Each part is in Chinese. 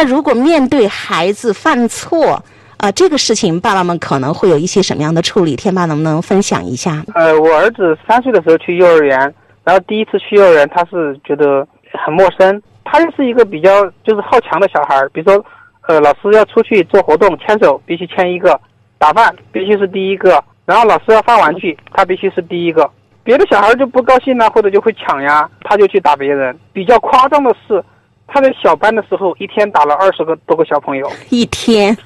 那如果面对孩子犯错，啊，这个事情爸爸们可能会有一些什么样的处理？天爸能不能分享一下？呃，我儿子三岁的时候去幼儿园，然后第一次去幼儿园，他是觉得很陌生。他又是一个比较就是好强的小孩，比如说，呃，老师要出去做活动，牵手必须牵一个；打饭必须是第一个，然后老师要发玩具，他必须是第一个。别的小孩就不高兴了，或者就会抢呀，他就去打别人。比较夸张的是，他在小班的时候，一天打了二十个多个小朋友。一天。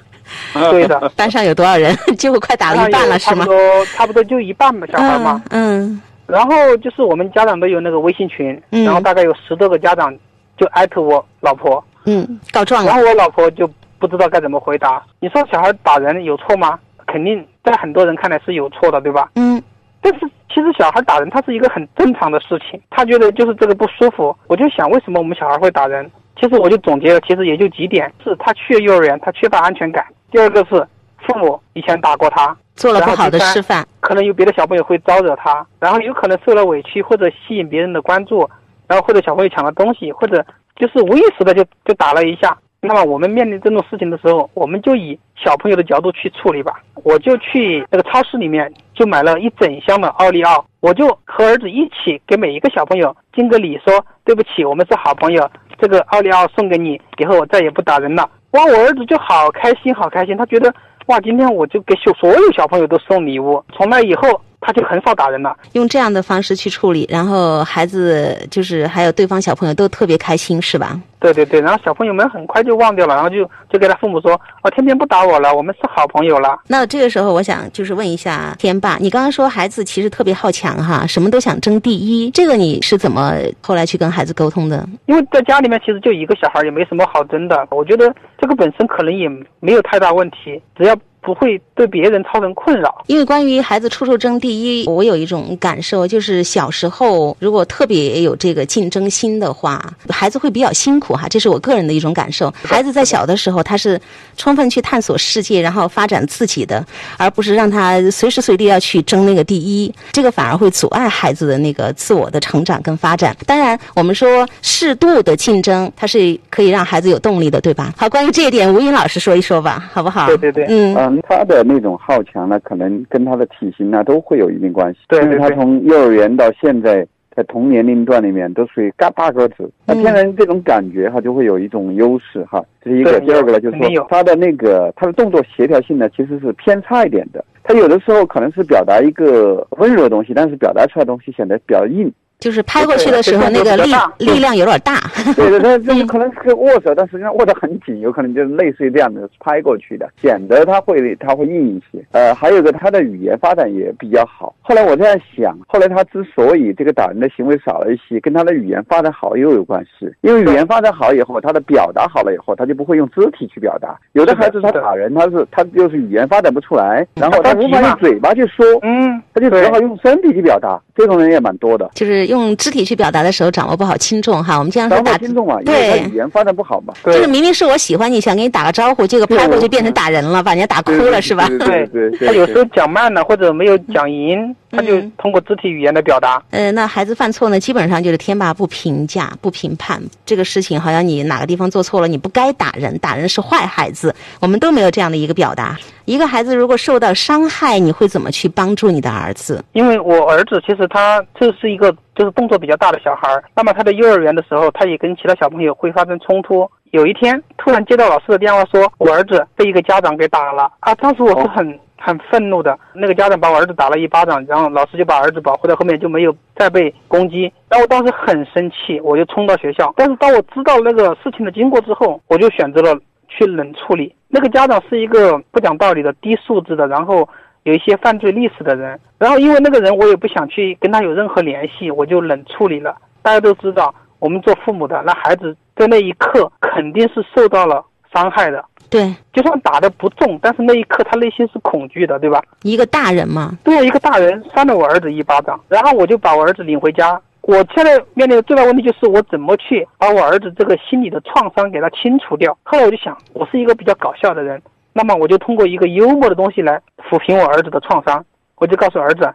对的，班上有多少人？结果快打了一半了，是吗？差不多，差不多就一半吧，小孩嘛。嗯。然后就是我们家长都有那个微信群，然后大概有十多个家长就艾特我老婆，嗯，告状了。然后我老婆就不知道该怎么回答。你说小孩打人有错吗？肯定在很多人看来是有错的，对吧？嗯。但是其实小孩打人，他是一个很正常的事情。他觉得就是这个不舒服。我就想，为什么我们小孩会打人？其实我就总结了，其实也就几点：是他去幼儿园，他缺乏安全感；第二个是父母以前打过他，做了不好的示范，可能有别的小朋友会招惹他，然后有可能受了委屈或者吸引别人的关注，然后或者小朋友抢了东西，或者就是无意识的就就打了一下。那么我们面临这种事情的时候，我们就以小朋友的角度去处理吧。我就去那个超市里面就买了一整箱的奥利奥，我就和儿子一起给每一个小朋友敬个礼，说对不起，我们是好朋友。这个奥利奥送给你，以后我再也不打人了。哇，我儿子就好开心，好开心。他觉得哇，今天我就给所所有小朋友都送礼物。从那以后。他就很少打人了，用这样的方式去处理，然后孩子就是还有对方小朋友都特别开心，是吧？对对对，然后小朋友们很快就忘掉了，然后就就给他父母说：“哦，天天不打我了，我们是好朋友了。”那这个时候，我想就是问一下天霸，你刚刚说孩子其实特别好强哈，什么都想争第一，这个你是怎么后来去跟孩子沟通的？因为在家里面其实就一个小孩，也没什么好争的。我觉得这个本身可能也没有太大问题，只要。不会对别人造成困扰，因为关于孩子处处争第一，我有一种感受，就是小时候如果特别有这个竞争心的话，孩子会比较辛苦哈，这是我个人的一种感受。孩子在小的时候，他是充分去探索世界，然后发展自己的，而不是让他随时随地要去争那个第一，这个反而会阻碍孩子的那个自我的成长跟发展。当然，我们说适度的竞争，它是可以让孩子有动力的，对吧？好，关于这一点，吴云老师说一说吧，好不好？对对对，嗯。他的那种好强呢，可能跟他的体型呢都会有一定关系。对，因为他从幼儿园到现在，在同年龄段里面都属于嘎大个子，那天然这种感觉哈就会有一种优势哈。这是一个，第二个呢就是说他的那个他的动作协调性呢其实是偏差一点的。他有的时候可能是表达一个温柔的东西，但是表达出来的东西显得比较硬。就是拍过去的时候，那个力力量有点大。对对，他这可能是握手，但实际上握得很紧，有可能就是类似于这样的拍过去的，显得他会他会硬一些。呃，还有个他的语言发展也比较好。后来我在想，后来他之所以这个打人的行为少了一些，跟他的语言发展好又有关系。因为语言发展好以后，他的表达好了以后，他就不会用肢体去表达。有的孩子他打人，他是他就是语言发展不出来，然后他无法用嘴巴去说，嗯，他就只好用身体去表达。这种人也蛮多的，就是。用肢体去表达的时候掌握不好轻重哈，我们经常说打轻重嘛，对，语言发展不好嘛，就是明明是我喜欢你，想跟你打个招呼，结果拍过就变成打人了，把人家打哭了是吧？对对对，他有时候讲慢了或者没有讲赢。他就通过肢体语言的表达。呃，那孩子犯错呢，基本上就是天霸不评价、不评判这个事情，好像你哪个地方做错了，你不该打人，打人是坏孩子。我们都没有这样的一个表达。一个孩子如果受到伤害，你会怎么去帮助你的儿子？因为我儿子其实他这是一个就是动作比较大的小孩儿，那么他在幼儿园的时候，他也跟其他小朋友会发生冲突。有一天突然接到老师的电话，说我儿子被一个家长给打了啊！当时我是很。很愤怒的那个家长把我儿子打了一巴掌，然后老师就把儿子保护在后面，就没有再被攻击。然后我当时很生气，我就冲到学校。但是当我知道那个事情的经过之后，我就选择了去冷处理。那个家长是一个不讲道理的、低素质的，然后有一些犯罪历史的人。然后因为那个人，我也不想去跟他有任何联系，我就冷处理了。大家都知道，我们做父母的，那孩子在那一刻肯定是受到了伤害的。对，就算打的不重，但是那一刻他内心是恐惧的，对吧？一个大人嘛。对，一个大人扇了我儿子一巴掌，然后我就把我儿子领回家。我现在面临的最大问题就是我怎么去把我儿子这个心理的创伤给他清除掉。后来我就想，我是一个比较搞笑的人，那么我就通过一个幽默的东西来抚平我儿子的创伤。我就告诉儿子，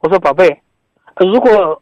我说宝贝，如果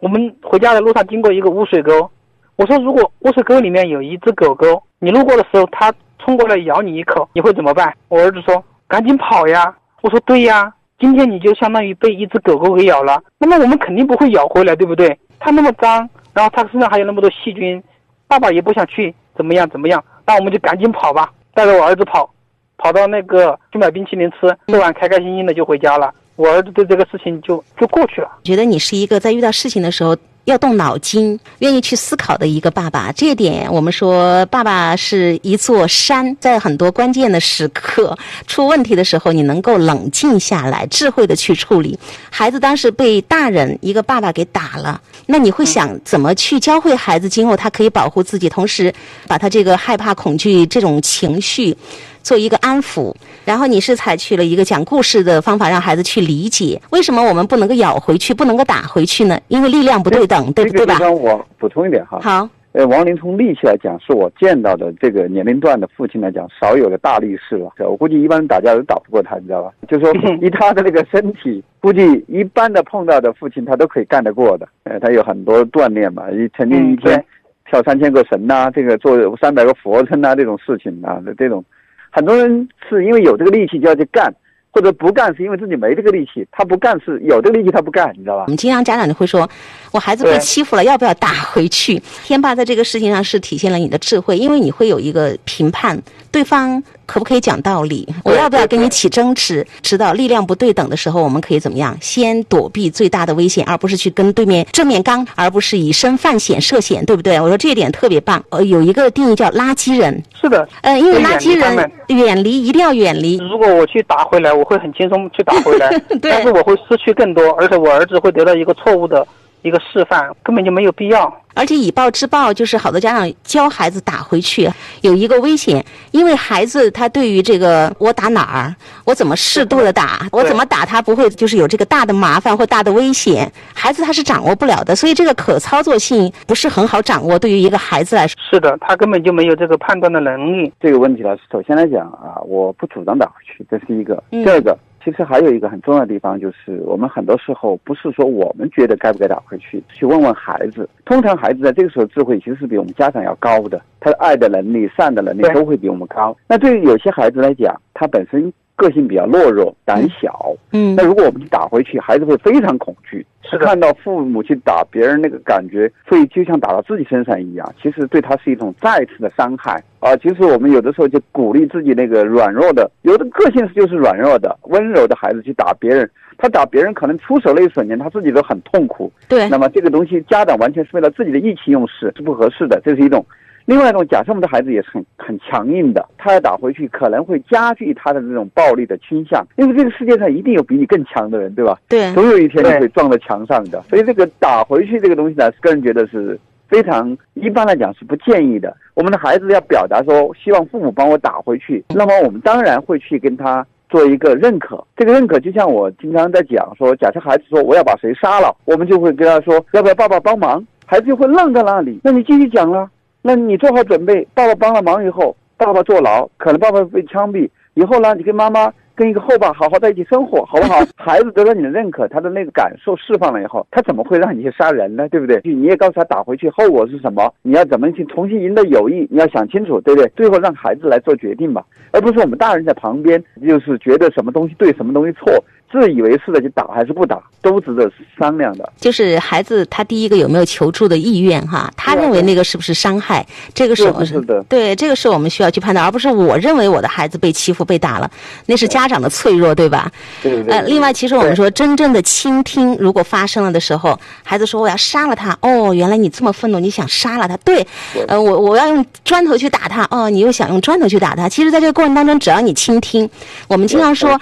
我们回家的路上经过一个污水沟，我说如果污水沟里面有一只狗狗，你路过的时候它冲过来咬你一口，你会怎么办？我儿子说赶紧跑呀。我说对呀，今天你就相当于被一只狗狗给咬了，那么我们肯定不会咬回来，对不对？它那么脏，然后它身上还有那么多细菌，爸爸也不想去怎么样怎么样，那我们就赶紧跑吧，带着我儿子跑，跑到那个去买冰淇淋吃，吃完开开心心的就回家了。我儿子对这个事情就就过去了。觉得你是一个在遇到事情的时候要动脑筋、愿意去思考的一个爸爸。这一点，我们说爸爸是一座山，在很多关键的时刻出问题的时候，你能够冷静下来、智慧的去处理。孩子当时被大人一个爸爸给打了，那你会想怎么去教会孩子，今后他可以保护自己，同时把他这个害怕、恐惧这种情绪。做一个安抚，然后你是采取了一个讲故事的方法，让孩子去理解为什么我们不能够咬回去，不能够打回去呢？因为力量不对等，对对吧？我补充一点哈。好。呃，王林从力气来讲，是我见到的这个年龄段的父亲来讲，少有的大力士了。我估计一般人打架都打不过他，你知道吧？就说以他的那个身体，估计一般的碰到的父亲他都可以干得过的。呃，他有很多锻炼嘛，一曾经一天跳三千个绳呐，这个做三百个俯卧撑呐，这种事情啊，这种。很多人是因为有这个力气就要去干，或者不干是因为自己没这个力气。他不干是有这个力气他不干，你知道吧？我们经常家长就会说，我孩子被欺负了，要不要打回去？天霸在这个事情上是体现了你的智慧，因为你会有一个评判对方。可不可以讲道理？我要不要跟你起争执？知道力量不对等的时候，我们可以怎么样？先躲避最大的危险，而不是去跟对面正面刚，而不是以身犯险涉险，对不对？我说这一点特别棒。呃，有一个定义叫垃圾人。是的。呃，因为垃圾人远离，一定要远离。如果我去打回来，我会很轻松去打回来，但是我会失去更多，而且我儿子会得到一个错误的一个示范，根本就没有必要。而且以暴制暴，就是好多家长教孩子打回去，有一个危险，因为孩子他对于这个我打哪儿，我怎么适度的打，我怎么打他不会就是有这个大的麻烦或大的危险，孩子他是掌握不了的，所以这个可操作性不是很好掌握。对于一个孩子来说，是的，他根本就没有这个判断的能力。这个问题呢，首先来讲啊，我不主张打回去，这是一个。第二个。其实还有一个很重要的地方，就是我们很多时候不是说我们觉得该不该打回去，去问问孩子。通常孩子在这个时候智慧其实是比我们家长要高的，他的爱的能力、善的能力都会比我们高。那对于有些孩子来讲，他本身。个性比较懦弱、胆小，嗯，那如果我们去打回去，孩子会非常恐惧。是看到父母去打别人，那个感觉会就像打到自己身上一样。其实对他是一种再次的伤害啊！其实我们有的时候就鼓励自己那个软弱的，有的个性就是软弱的、温柔的孩子去打别人，他打别人可能出手那一瞬间，他自己都很痛苦。对，那么这个东西家长完全是为了自己的意气用事，是不合适的。这是一种。另外一种，假设我们的孩子也是很很强硬的，他要打回去，可能会加剧他的这种暴力的倾向。因为这个世界上一定有比你更强的人，对吧？对，总有一天你会撞到墙上的。所以这个打回去这个东西呢，个人觉得是非常一般来讲是不建议的。我们的孩子要表达说希望父母帮我打回去，那么我们当然会去跟他做一个认可。这个认可就像我经常在讲说，假设孩子说我要把谁杀了，我们就会跟他说要不要爸爸帮忙，孩子就会愣在那里。那你继续讲了。那你做好准备，爸爸帮了忙以后，爸爸坐牢，可能爸爸被枪毙。以后呢，你跟妈妈跟一个后爸好好在一起生活，好不好？孩子得到你的认可，他的那个感受释放了以后，他怎么会让你去杀人呢？对不对？你也告诉他打回去后果是什么？你要怎么去重新赢得友谊？你要想清楚，对不对？最后让孩子来做决定吧，而不是我们大人在旁边，就是觉得什么东西对，什么东西错。自以为是的去打还是不打，都值得商量的。就是孩子他第一个有没有求助的意愿哈？他认为那个是不是伤害？这个是是的，对，这个是我们需要去判断，而不是我认为我的孩子被欺负被打了，那是家长的脆弱，对吧？对对。呃，另外，其实我们说真正的倾听，如果发生了的时候，孩子说我要杀了他，哦，原来你这么愤怒，你想杀了他，对，呃，我我要用砖头去打他，哦，你又想用砖头去打他。其实，在这个过程当中，只要你倾听，我们经常说，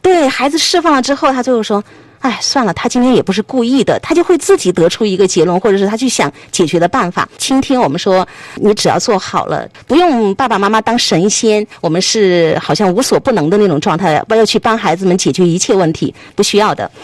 对孩子。释放了之后，他最后说：“哎，算了，他今天也不是故意的。”他就会自己得出一个结论，或者是他去想解决的办法。倾听我们说，你只要做好了，不用爸爸妈妈当神仙，我们是好像无所不能的那种状态，不要去帮孩子们解决一切问题，不需要的。